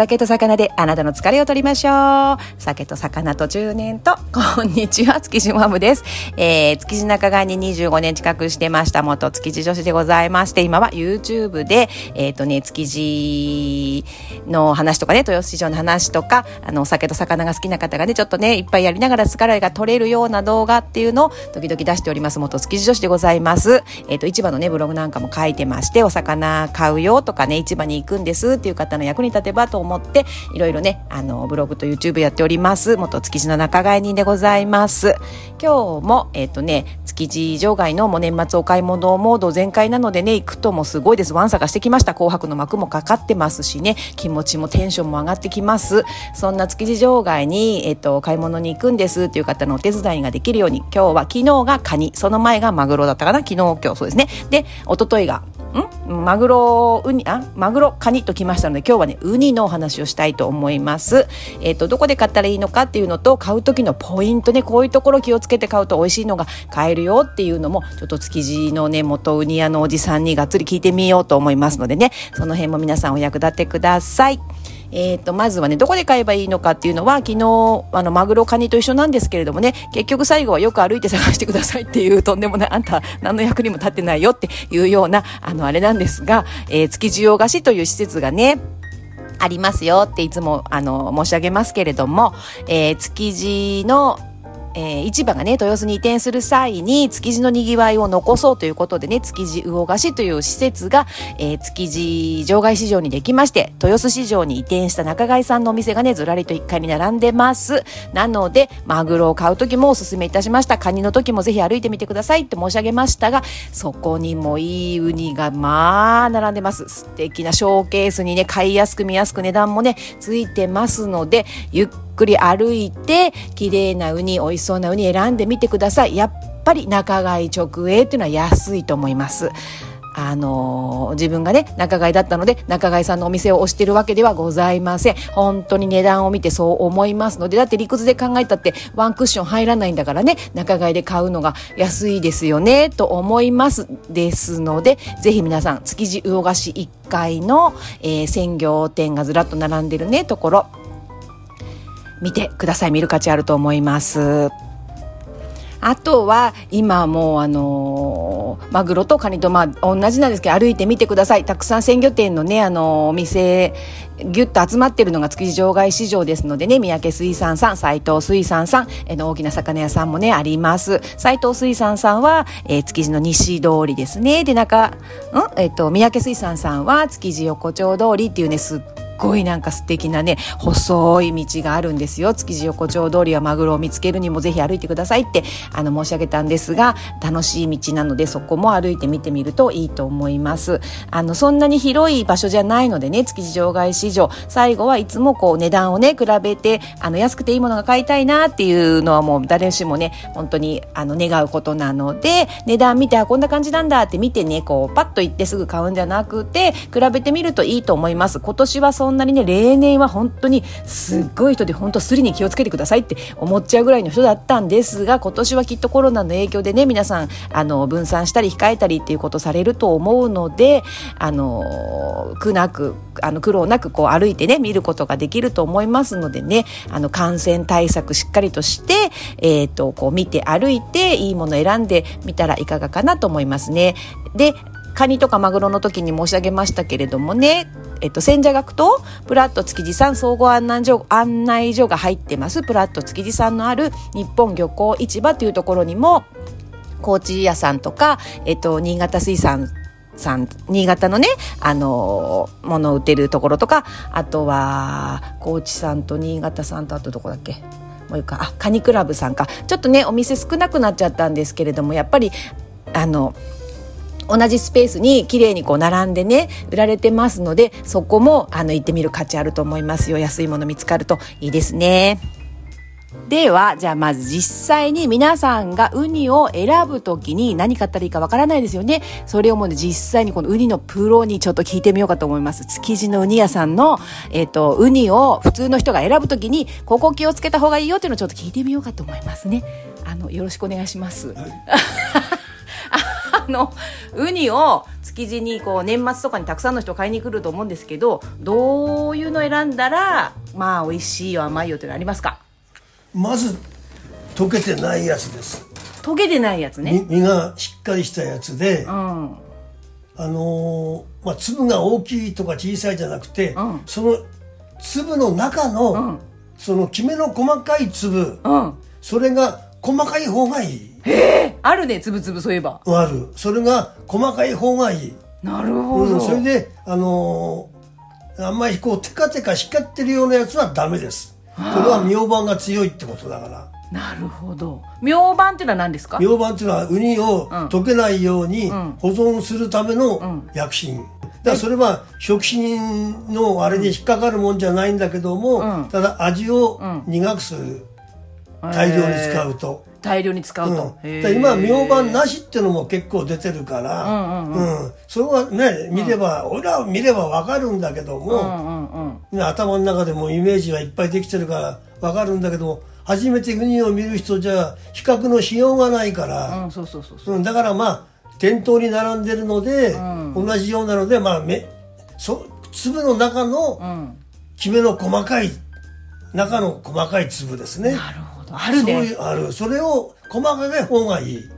酒と魚であなたの疲れを取りましょう。酒と魚と10年と、こんにちは、築地マムです。えー、築地仲買に25年近くしてました、元築地女子でございまして、今は YouTube で、えっ、ー、とね、築地の話とかね、豊洲市場の話とか、あの、お酒と魚が好きな方がね、ちょっとね、いっぱいやりながら疲れが取れるような動画っていうのを時々出しております、元築地女子でございます。えっ、ー、と、市場のね、ブログなんかも書いてまして、お魚買うよとかね、市場に行くんですっていう方の役に立てばと思って、いろいろね、あの、ブログと YouTube やっております。元築地の仲買人でございます。今日も、えっ、ー、とね、築地場外のもう年末お買い物モード全開なのでね、行くともすごいです。ワンサがしてきました。紅白の幕もかかってますしね、気持ちもテンションも上がってきます。そんな築地場外に、えっ、ー、と、買い物に行くんですっていう方のお手伝いができるように、今日は昨日がカニ、その前がマグロだったかな昨日、今日そうですね。で、一昨日がん？マグロ、ウニ、あ、マグロ、カニときましたので、今日はね、ウニのお話をしたいと思います。えっ、ー、と、どこで買ったらいいのかっていうのと、買う時のポイントね、こういうところ気をつけて買うと美味しいのが買えるよっていうのも、ちょっと築地のね、元ウニ屋のおじさんにがっつり聞いてみようと思いますのでね、その辺も皆さんお役立てください。えっ、ー、と、まずはね、どこで買えばいいのかっていうのは、昨日、あの、マグロカニと一緒なんですけれどもね、結局最後はよく歩いて探してくださいっていう、とんでもない、あんた何の役にも立ってないよっていうような、あの、あれなんですが、えー、築地洋菓子という施設がね、ありますよっていつも、あの、申し上げますけれども、えー、築地のえー、市場がね、豊洲に移転する際に、築地の賑わいを残そうということでね、築地魚菓子という施設が、えー、築地場外市場にできまして、豊洲市場に移転した仲買さんのお店がね、ずらりと1階に並んでます。なので、マグロを買う時もお勧めいたしました。カニの時もぜひ歩いてみてくださいって申し上げましたが、そこにもいいウニが、まあ、並んでます。素敵なショーケースにね、買いやすく見やすく値段もね、ついてますので、ゆっくり歩いて、綺麗なウニ、美味しそうなウニ選んでみてください。やっぱり仲買直営っていうのは安いと思います。あのー、自分がね、仲買だったので、仲買さんのお店を推してるわけではございません。本当に値段を見てそう思いますので、だって理屈で考えたってワンクッション入らないんだからね、仲買で買うのが安いですよね、と思います。ですので、ぜひ皆さん、築地魚菓子1階の、えー、鮮魚店がずらっと並んでるね、ところ、見てください。見る価値あると思います。あとは、今もうあのー、マグロとカニとまあ同じなんですけど、歩いてみてください。たくさん鮮魚店のね、あのー、お店、ぎゅっと集まってるのが築地場外市場ですのでね、三宅水産さん、斎藤水産さん、えの大きな魚屋さんもね、あります。斎藤水産さんは、えー、築地の西通りですね。で、中、ん？えっ、と、三宅水産さんは築地横丁通りっていうね、すっごいなんか素敵なね、細い道があるんですよ。築地横丁通りはマグロを見つけるにもぜひ歩いてくださいって、あの、申し上げたんですが、楽しい道なのでそこも歩いてみてみるといいと思います。あの、そんなに広い場所じゃないのでね、築地場外市場、最後はいつもこう値段をね、比べて、あの、安くていいものが買いたいなっていうのはもう誰しもね、本当にあの、願うことなので、値段見て、あ、こんな感じなんだって見てね、こう、パッと行ってすぐ買うんじゃなくて、比べてみるといいと思います。今年はそんなにね、例年は本当にすっごい人で本当スリに気をつけてくださいって思っちゃうぐらいの人だったんですが、今年はきっとコロナの影響でね、皆さん、あの、分散したり控えたりっていうことされると思うので、あの、苦なく、あの、苦労なくこう歩いてね、見ることができると思いますのでね、あの、感染対策しっかりとして、えっ、ー、と、こう見て歩いていいもの選んでみたらいかがかなと思いますね。で、カニとかマグロの時に申し上げましたけれどもね、えっと、千社学とプラット築地さん総合案内所案内所が入ってます。プラット築地さんのある日本漁港市場というところにも、高知屋さんとか、えっと、新潟水産さん、新潟のね、あのー、ものを売ってるところとか、あとは、高知さんと新潟さんと、あとどこだっけ？もういうか、あ、カニクラブさんか。ちょっとね、お店少なくなっちゃったんですけれども、やっぱり、あの、同じスペースに綺麗にこう並んでね、売られてますので、そこもあの行ってみる価値あると思いますよ。安いもの見つかるといいですね。では、じゃあまず実際に皆さんがウニを選ぶときに何買ったらいいかわからないですよね。それをもうね、実際にこのウニのプロにちょっと聞いてみようかと思います。築地のウニ屋さんの、えっ、ー、と、ウニを普通の人が選ぶときに、ここ気をつけた方がいいよっていうのをちょっと聞いてみようかと思いますね。あの、よろしくお願いします。はい のウニを築地にこう年末とかにたくさんの人買いに来ると思うんですけどどういうの選んだらまあ美味しいよ甘いよっていうのありますか？まず溶けてないやつです。溶けてないやつね。身身がしっかりしたやつで、うん。あのーまあ、粒が大きいとか小さいじゃなくて、うん。その粒の中の、ん。そのきめの細かい粒、うん。それが細かい方がいいあるねつぶつぶそういえば。ある。それが細かい方がいい、なるほど、うん、それであのーあんまりこうテカテカ光ってるようなやつはダメです。これは明板が強いってことだから。なるほど。明板っていうのは何ですか？明板っていうのはウニを溶けないようにん。保存するための薬品、だからそれは食品のあれに引っかかるもんじゃないんだけども、うん。ただ味を苦くする、大量に使うと。大量に使うと、うん、今明板なしっていうのも結構出てるから、うんうんうん。それはね見れば、俺らは見ればわかるんだけども、うんうんうんね頭の中でもイメージはいっぱいできてるからわかるんだけども初めてウニを見る人じゃ比較のしようがないから、うんそうそうそうそう。うん、だからまあ店頭に並んでるので、ん。同じようなのでまあめそ粒の中のうん。きめの細かい中の細かい粒ですね。なるほどあるそうねいうある。それを細かい方がいい。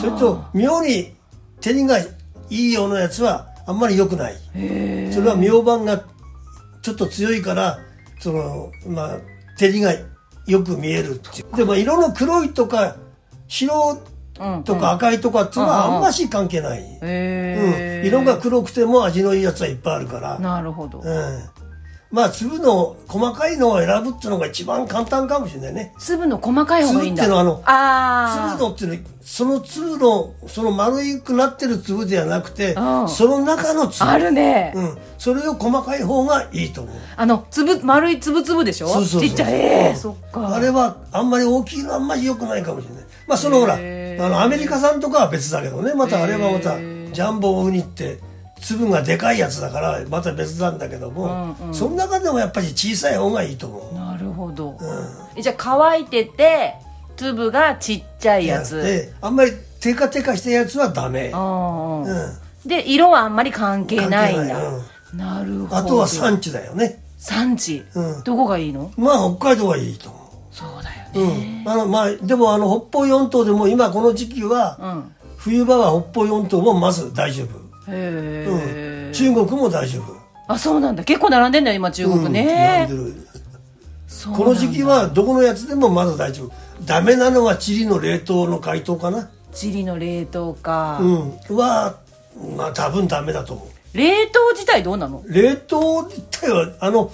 それと妙に照りがいいようなやつはあんまり良くない。へそれは明板がちょっと強いからそのまあ照りがよく見えるっていう。でも色の黒いとか白うんとか赤いとかっていうのはあんまし関係ない、へうん。え、色が黒くても味のいいやつはいっぱいあるから、なるほど、うん、まあ粒の細かいのを選ぶっていうのが一番簡単かもしれないね。粒の細かい方がいいんだ。粒っていうのはあのあ粒のっていうのはその粒のその丸くなってる粒ではなくてうん。その中の粒。あるね、うん、それを細かい方がいいと思う。あの粒丸い粒々でしょ？そうそうそうちっちゃい。ええうんそっか。あれはあんまり大きいのはあんまり良くないかもしれない。まあそのほらあのアメリカ産とかは別だけどね。またあれはまたジャンボウニって粒がでかいやつだからまた別なんだけども、うんうん。その中でもやっぱり小さい方がいいと思う。なるほど、えじゃあ乾いてて粒がちっちゃいやつ。であんまりテカテカしたやつはダメ。うんで色はあんまり関係ないんだ。なるほど。あとは産地だよね。産地、うん。どこがいいの？まあ北海道はいいと思う。そうだよね。うん、あのまあでもあの北方四島でも今この時期は、うん。冬場は北方四島もまず大丈夫、うん、中国も大丈夫、あそうなんだ。結構並んでんだよ今中国。うん。ね、並んでる。この時期はどこのやつでもまだ大丈夫。ダメなのはチリの冷凍の解凍かな。チリの冷凍か、うん。はまあ多分ダメだと思う。冷凍自体どうなの？冷凍自体はあの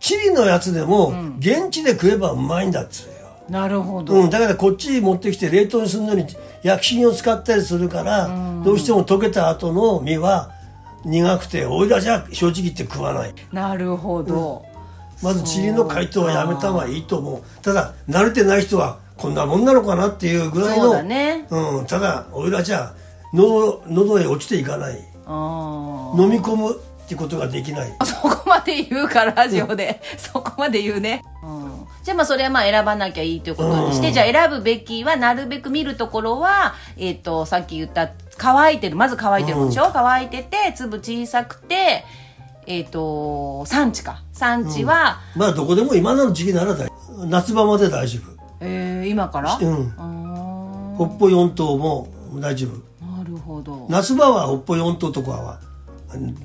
チリのやつでも、現地で食えばうまいんだっつなるほど、うん、だからこっち持ってきて冷凍にするのに薬品を使ったりするから、どうしても溶けた後の身は苦くておいらじゃ正直言って食わない。なるほど、まずチリの解凍はやめた方がいいと思う。ただ慣れてない人はこんなもんなのかなっていうぐらいのそうだね。うん、ただおいらじゃ喉喉へ落ちていかない。あ飲み込むってことができない。あそこまで言うからラジオで、そこまで言うね、うん、じゃあまあそれはまあ選ばなきゃいいということにして、うん。じゃあ選ぶべきはなるべく見るところはえっ、とさっき言った乾いてるまず乾いてるでしょ、乾いてて粒小さくてえっ、と産地か。産地は、まあどこでも今の時期なら大夏場まで大丈えー今から、夫うん。あ北方四島も大丈夫。ーなるほど、夏場は北方四島とかは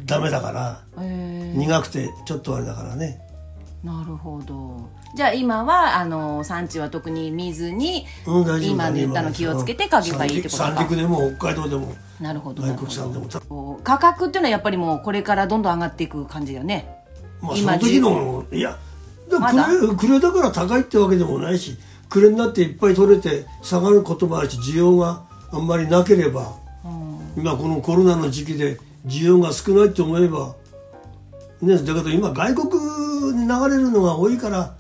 ダメだから。え苦くてちょっとあれだからね。ーなるほど。じゃあ今はあの産地は特に見ずに、うん今言ったの気をつけて嗅げばいいってことか。三陸でも北海道でも。なるほど。外国産でも。価格っていうのはやっぱりもうこれからどんどん上がっていく感じだよね。まあそ今の時のいやでもまだ？クレクレだから高いってわけでもないしクレになっていっぱい取れて下がることもあるし需要があんまりなければ、今このコロナの時期で需要が少ないと思えばねだけど今外国に流れるのが多いから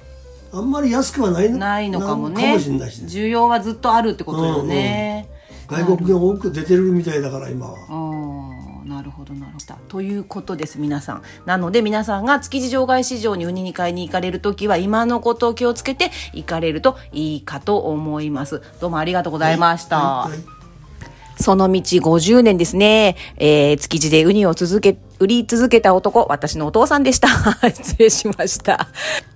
あんまり安くはないのないのかもね。かもしれないしね。需要はずっとあるってことよね。外国が多く出てるみたいだから今は。うん。なるほどなるほど。ということです皆さん。なので皆さんが築地場外市場にウニに買いに行かれる時は今のことを気をつけて行かれるといいかと思います。どうもありがとうございました、はいはいその道50年ですね。えー、築地でウニを続け、売り続けた男、私のお父さんでした。失礼しました。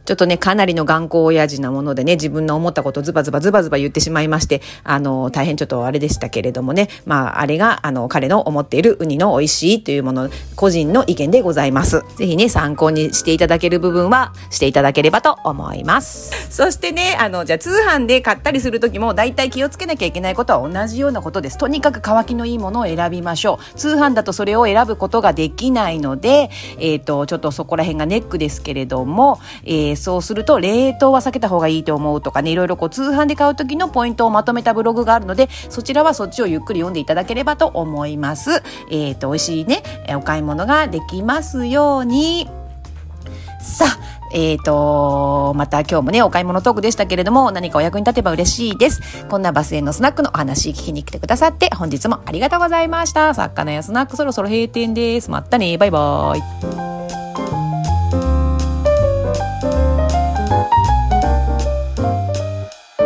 ちょっとね、かなりの頑固親父なものでね、自分の思ったことズバズバズバズバ言ってしまいまして、あの、大変ちょっとあれでしたけれどもね、まあ、あれが、あの、彼の思っているウニの美味しいというもの、個人の意見でございます。ぜひね、参考にしていただける部分は、していただければと思います。そしてね、あの、じゃあ通販で買ったりするときも、大体気をつけなきゃいけないことは同じようなことです。とにかく乾きのいいものを選びましょう。通販だとそれを選ぶことができないので、えっ、ー、と、ちょっとそこら辺がネックですけれども、えー、そうすると、冷凍は避けた方がいいと思うとかね、いろいろこう通販で買う時のポイントをまとめたブログがあるので、そちらはそっちをゆっくり読んでいただければと思います。えっ、ー、と、美味しいね、お買い物ができますように。さあ、えっ、ー、と、また今日もね、お買い物トークでしたけれども、何かお役に立てば嬉しいです。こんなバスへのスナックのお話聞きに来てくださって、本日もありがとうございました。作家のやスナックそろそろ閉店です。またね、バイバーイ。